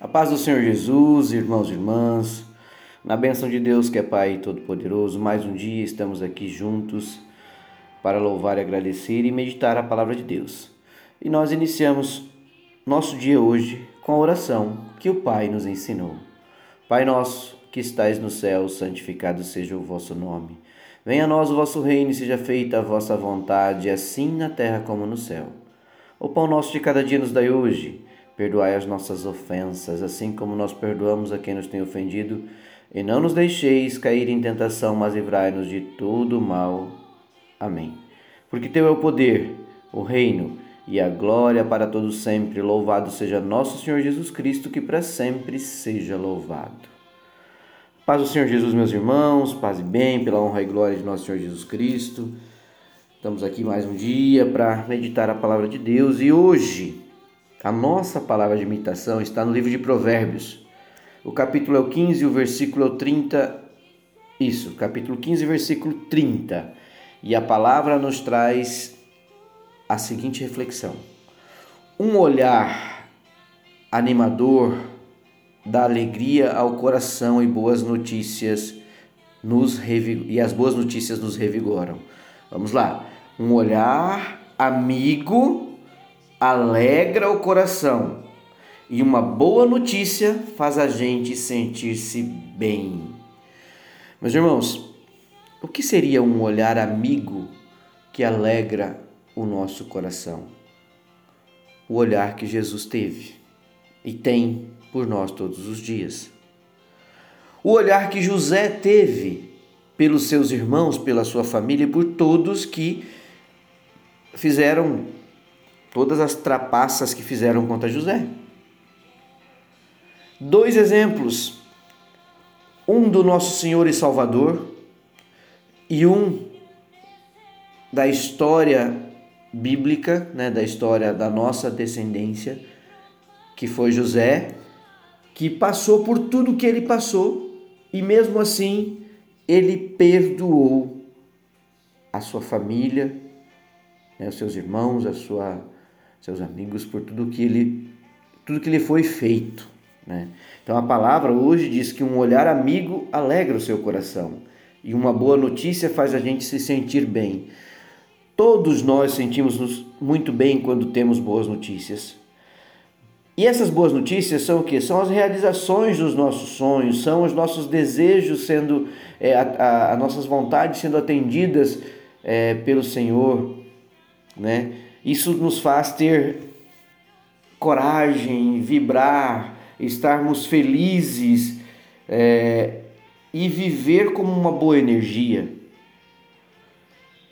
A paz do Senhor Jesus, irmãos e irmãs, na bênção de Deus que é Pai Todo-Poderoso, mais um dia estamos aqui juntos para louvar agradecer e meditar a palavra de Deus. E nós iniciamos nosso dia hoje com a oração que o Pai nos ensinou. Pai nosso que estais no céu, santificado seja o vosso nome. Venha a nós o vosso reino e seja feita a vossa vontade, assim na terra como no céu. O pão nosso de cada dia nos dai hoje Perdoai as nossas ofensas, assim como nós perdoamos a quem nos tem ofendido, e não nos deixeis cair em tentação, mas livrai-nos de todo mal. Amém. Porque teu é o poder, o reino e a glória para todos sempre. Louvado seja nosso Senhor Jesus Cristo, que para sempre seja louvado. Paz do Senhor Jesus, meus irmãos, paz e bem, pela honra e glória de nosso Senhor Jesus Cristo. Estamos aqui mais um dia para meditar a palavra de Deus e hoje a nossa palavra de imitação está no livro de Provérbios. O capítulo é o 15, o versículo é o 30. Isso, capítulo 15, versículo 30. E a palavra nos traz a seguinte reflexão: Um olhar animador dá alegria ao coração e boas notícias nos e as boas notícias nos revigoram. Vamos lá. Um olhar amigo alegra o coração e uma boa notícia faz a gente sentir-se bem. Meus irmãos, o que seria um olhar amigo que alegra o nosso coração? O olhar que Jesus teve e tem por nós todos os dias. O olhar que José teve pelos seus irmãos, pela sua família e por todos que fizeram todas as trapaças que fizeram contra José. Dois exemplos. Um do nosso Senhor e Salvador e um da história bíblica, né, da história da nossa descendência, que foi José, que passou por tudo que ele passou e mesmo assim ele perdoou a sua família, né, os seus irmãos, a sua seus amigos por tudo que ele tudo que lhe foi feito, né? Então a palavra hoje diz que um olhar amigo alegra o seu coração e uma boa notícia faz a gente se sentir bem. Todos nós sentimos-nos muito bem quando temos boas notícias. E essas boas notícias são o que? São as realizações dos nossos sonhos, são os nossos desejos sendo, é, a, a, nossas vontades sendo atendidas é, pelo Senhor, né? Isso nos faz ter coragem, vibrar, estarmos felizes é, e viver como uma boa energia.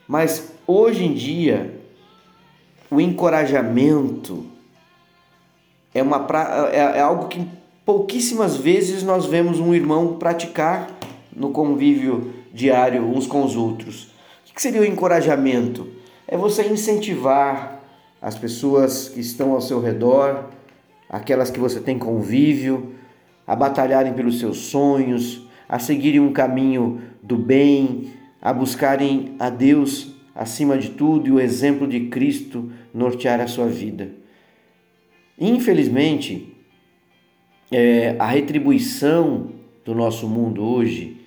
Mas hoje em dia, o encorajamento é, uma, é, é algo que pouquíssimas vezes nós vemos um irmão praticar no convívio diário uns com os outros. O que seria o encorajamento? É você incentivar as pessoas que estão ao seu redor, aquelas que você tem convívio, a batalharem pelos seus sonhos, a seguirem um caminho do bem, a buscarem a Deus acima de tudo e o exemplo de Cristo nortear a sua vida. Infelizmente, é, a retribuição do nosso mundo hoje,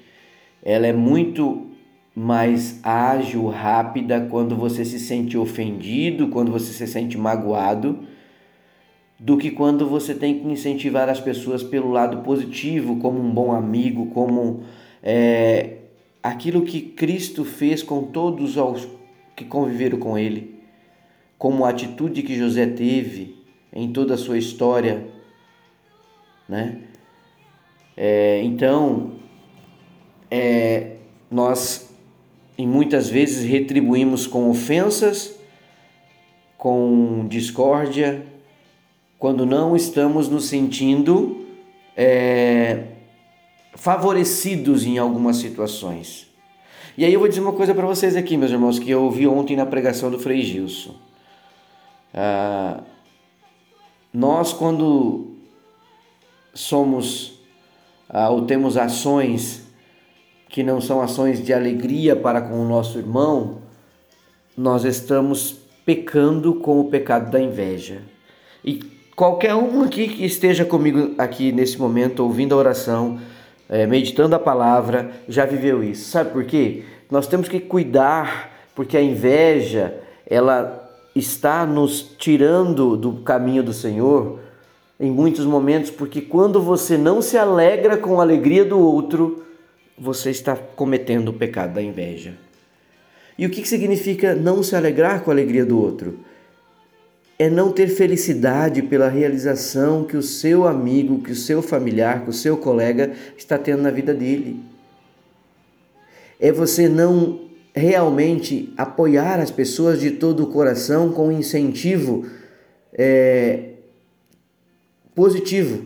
ela é muito mais ágil, rápida quando você se sente ofendido, quando você se sente magoado, do que quando você tem que incentivar as pessoas pelo lado positivo, como um bom amigo, como é, aquilo que Cristo fez com todos os que conviveram com Ele, como a atitude que José teve em toda a sua história, né? É, então, é, nós e muitas vezes retribuímos com ofensas, com discórdia, quando não estamos nos sentindo é, favorecidos em algumas situações. E aí eu vou dizer uma coisa para vocês aqui, meus irmãos, que eu ouvi ontem na pregação do Frei Gilson. Ah, nós, quando somos ah, ou temos ações que não são ações de alegria para com o nosso irmão, nós estamos pecando com o pecado da inveja. E Qualquer um aqui que esteja comigo aqui nesse momento, ouvindo a oração, é, meditando a palavra, já viveu isso. Sabe por quê? Nós temos que cuidar, porque a inveja, ela está nos tirando do caminho do Senhor em muitos momentos, porque quando você não se alegra com a alegria do outro, você está cometendo o pecado da inveja. E o que significa não se alegrar com a alegria do outro? é não ter felicidade pela realização que o seu amigo, que o seu familiar, que o seu colega está tendo na vida dele. É você não realmente apoiar as pessoas de todo o coração com um incentivo é, positivo.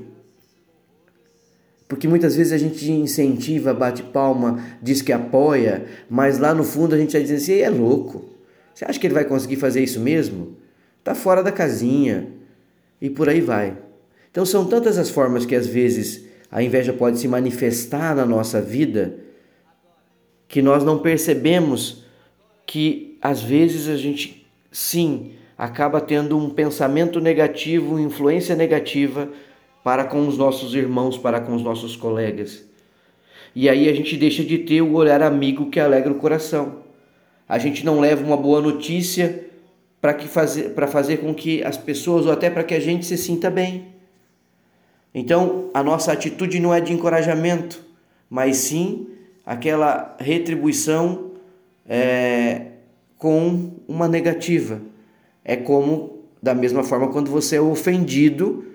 Porque muitas vezes a gente incentiva, bate palma, diz que apoia, mas lá no fundo a gente vai dizer assim: é louco. Você acha que ele vai conseguir fazer isso mesmo? está fora da casinha e por aí vai. Então são tantas as formas que às vezes a inveja pode se manifestar na nossa vida que nós não percebemos que às vezes a gente sim acaba tendo um pensamento negativo, influência negativa para com os nossos irmãos, para com os nossos colegas. E aí a gente deixa de ter o olhar amigo que alegra o coração. A gente não leva uma boa notícia para que fazer para fazer com que as pessoas ou até para que a gente se sinta bem. Então, a nossa atitude não é de encorajamento, mas sim aquela retribuição é, com uma negativa. É como da mesma forma quando você é ofendido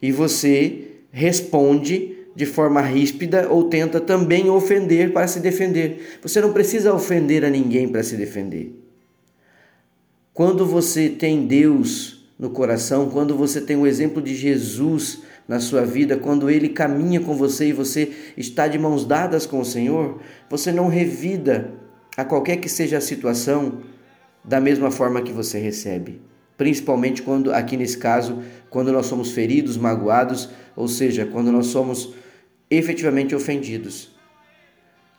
e você responde de forma ríspida ou tenta também ofender para se defender. Você não precisa ofender a ninguém para se defender. Quando você tem Deus no coração, quando você tem o exemplo de Jesus na sua vida, quando ele caminha com você e você está de mãos dadas com o Senhor, você não revida a qualquer que seja a situação da mesma forma que você recebe. Principalmente quando, aqui nesse caso, quando nós somos feridos, magoados, ou seja, quando nós somos efetivamente ofendidos.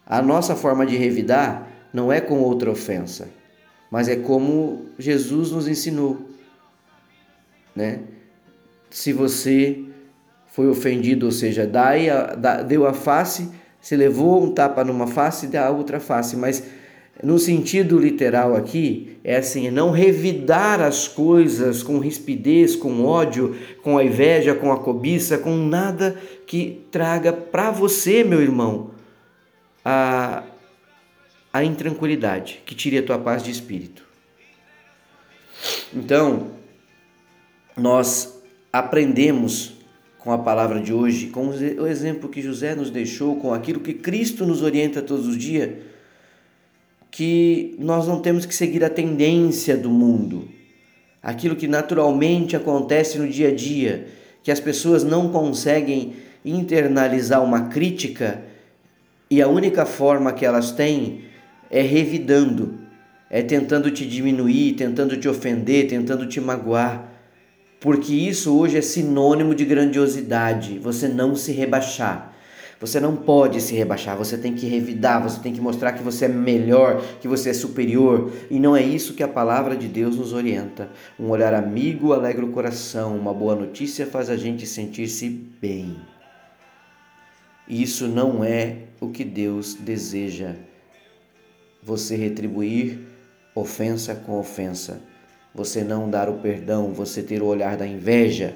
A nossa forma de revidar não é com outra ofensa mas é como Jesus nos ensinou, né? Se você foi ofendido, ou seja, dai a, deu a face, se levou um tapa numa face, dá a outra face, mas no sentido literal aqui, é assim, é não revidar as coisas com rispidez, com ódio, com a inveja, com a cobiça, com nada que traga para você, meu irmão, a, a intranquilidade, que tire a tua paz de espírito. Então, nós aprendemos com a palavra de hoje, com o exemplo que José nos deixou, com aquilo que Cristo nos orienta todos os dias, que nós não temos que seguir a tendência do mundo, aquilo que naturalmente acontece no dia a dia, que as pessoas não conseguem internalizar uma crítica e a única forma que elas têm é revidando, é tentando te diminuir, tentando te ofender, tentando te magoar. Porque isso hoje é sinônimo de grandiosidade, você não se rebaixar. Você não pode se rebaixar, você tem que revidar, você tem que mostrar que você é melhor, que você é superior. E não é isso que a palavra de Deus nos orienta. Um olhar amigo alegra o coração, uma boa notícia faz a gente sentir-se bem. Isso não é o que Deus deseja você retribuir ofensa com ofensa, você não dar o perdão, você ter o olhar da inveja.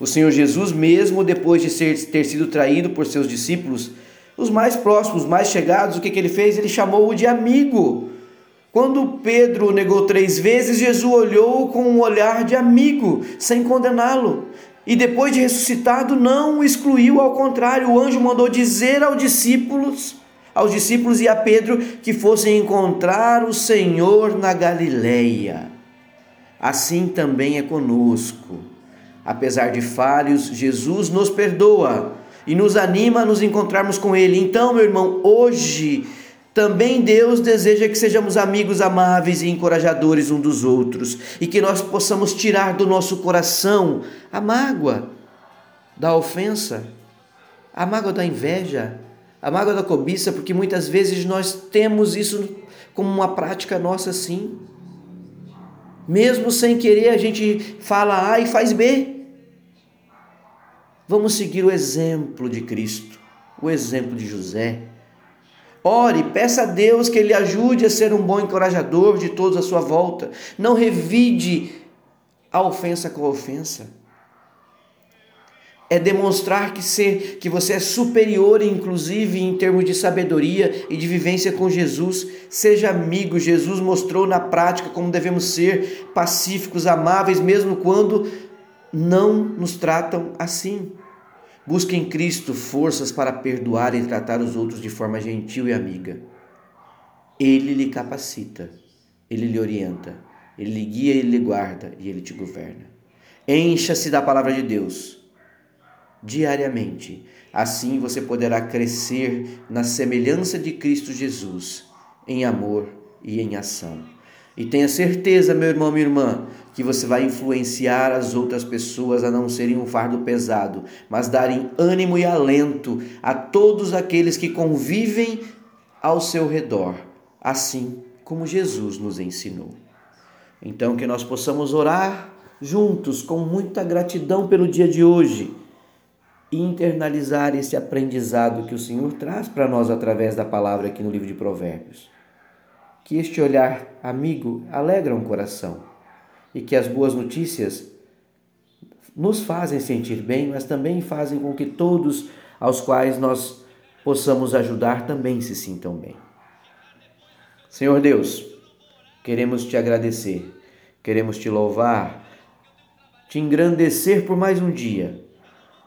O Senhor Jesus, mesmo depois de ser, ter sido traído por seus discípulos, os mais próximos, os mais chegados, o que, que ele fez? Ele chamou-o de amigo. Quando Pedro negou três vezes, Jesus olhou com um olhar de amigo, sem condená-lo. E depois de ressuscitado, não o excluiu, ao contrário, o anjo mandou dizer aos discípulos aos discípulos e a Pedro que fossem encontrar o Senhor na Galileia. Assim também é conosco. Apesar de falhos, Jesus nos perdoa e nos anima a nos encontrarmos com Ele. Então, meu irmão, hoje também Deus deseja que sejamos amigos amáveis e encorajadores um dos outros e que nós possamos tirar do nosso coração a mágoa da ofensa, a mágoa da inveja, a mágoa da cobiça, porque muitas vezes nós temos isso como uma prática nossa sim. Mesmo sem querer, a gente fala A e faz B. Vamos seguir o exemplo de Cristo, o exemplo de José. Ore, peça a Deus que Ele ajude a ser um bom encorajador de todos à sua volta. Não revide a ofensa com a ofensa. É demonstrar que, ser, que você é superior, inclusive em termos de sabedoria e de vivência com Jesus. Seja amigo. Jesus mostrou na prática como devemos ser pacíficos, amáveis, mesmo quando não nos tratam assim. Busque em Cristo forças para perdoar e tratar os outros de forma gentil e amiga. Ele lhe capacita, ele lhe orienta, ele lhe guia, ele lhe guarda e ele te governa. Encha-se da palavra de Deus diariamente. Assim você poderá crescer na semelhança de Cristo Jesus, em amor e em ação. E tenha certeza, meu irmão, minha irmã, que você vai influenciar as outras pessoas a não serem um fardo pesado, mas darem ânimo e alento a todos aqueles que convivem ao seu redor, assim como Jesus nos ensinou. Então, que nós possamos orar juntos com muita gratidão pelo dia de hoje e internalizar esse aprendizado que o Senhor traz para nós através da palavra aqui no livro de Provérbios que este olhar amigo alegra um coração e que as boas notícias nos fazem sentir bem, mas também fazem com que todos aos quais nós possamos ajudar também se sintam bem. Senhor Deus, queremos te agradecer, queremos te louvar, te engrandecer por mais um dia.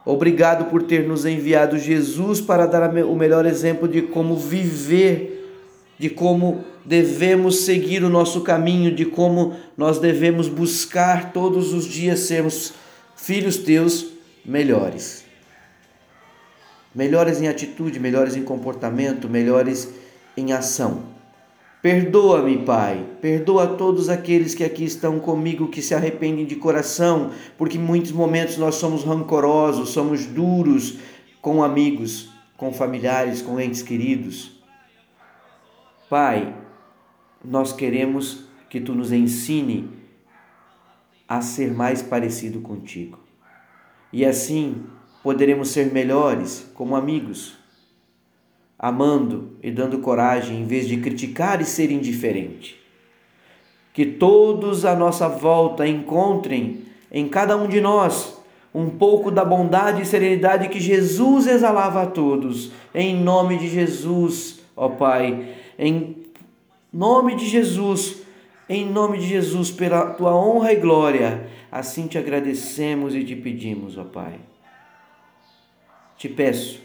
Obrigado por ter nos enviado Jesus para dar o melhor exemplo de como viver de como devemos seguir o nosso caminho, de como nós devemos buscar todos os dias sermos filhos teus melhores. Melhores em atitude, melhores em comportamento, melhores em ação. Perdoa-me, Pai, perdoa todos aqueles que aqui estão comigo que se arrependem de coração, porque em muitos momentos nós somos rancorosos, somos duros com amigos, com familiares, com entes queridos. Pai, nós queremos que tu nos ensine a ser mais parecido contigo. E assim poderemos ser melhores como amigos, amando e dando coragem em vez de criticar e ser indiferente. Que todos à nossa volta encontrem em cada um de nós um pouco da bondade e serenidade que Jesus exalava a todos. Em nome de Jesus, ó Pai, em nome de Jesus, em nome de Jesus, pela tua honra e glória, assim te agradecemos e te pedimos, ó Pai. Te peço,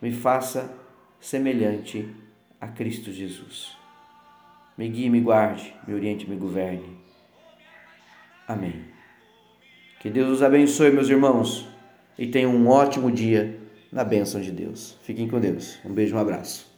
me faça semelhante a Cristo Jesus. Me guie, me guarde, me oriente, me governe. Amém. Que Deus os abençoe, meus irmãos, e tenham um ótimo dia na bênção de Deus. Fiquem com Deus. Um beijo, um abraço.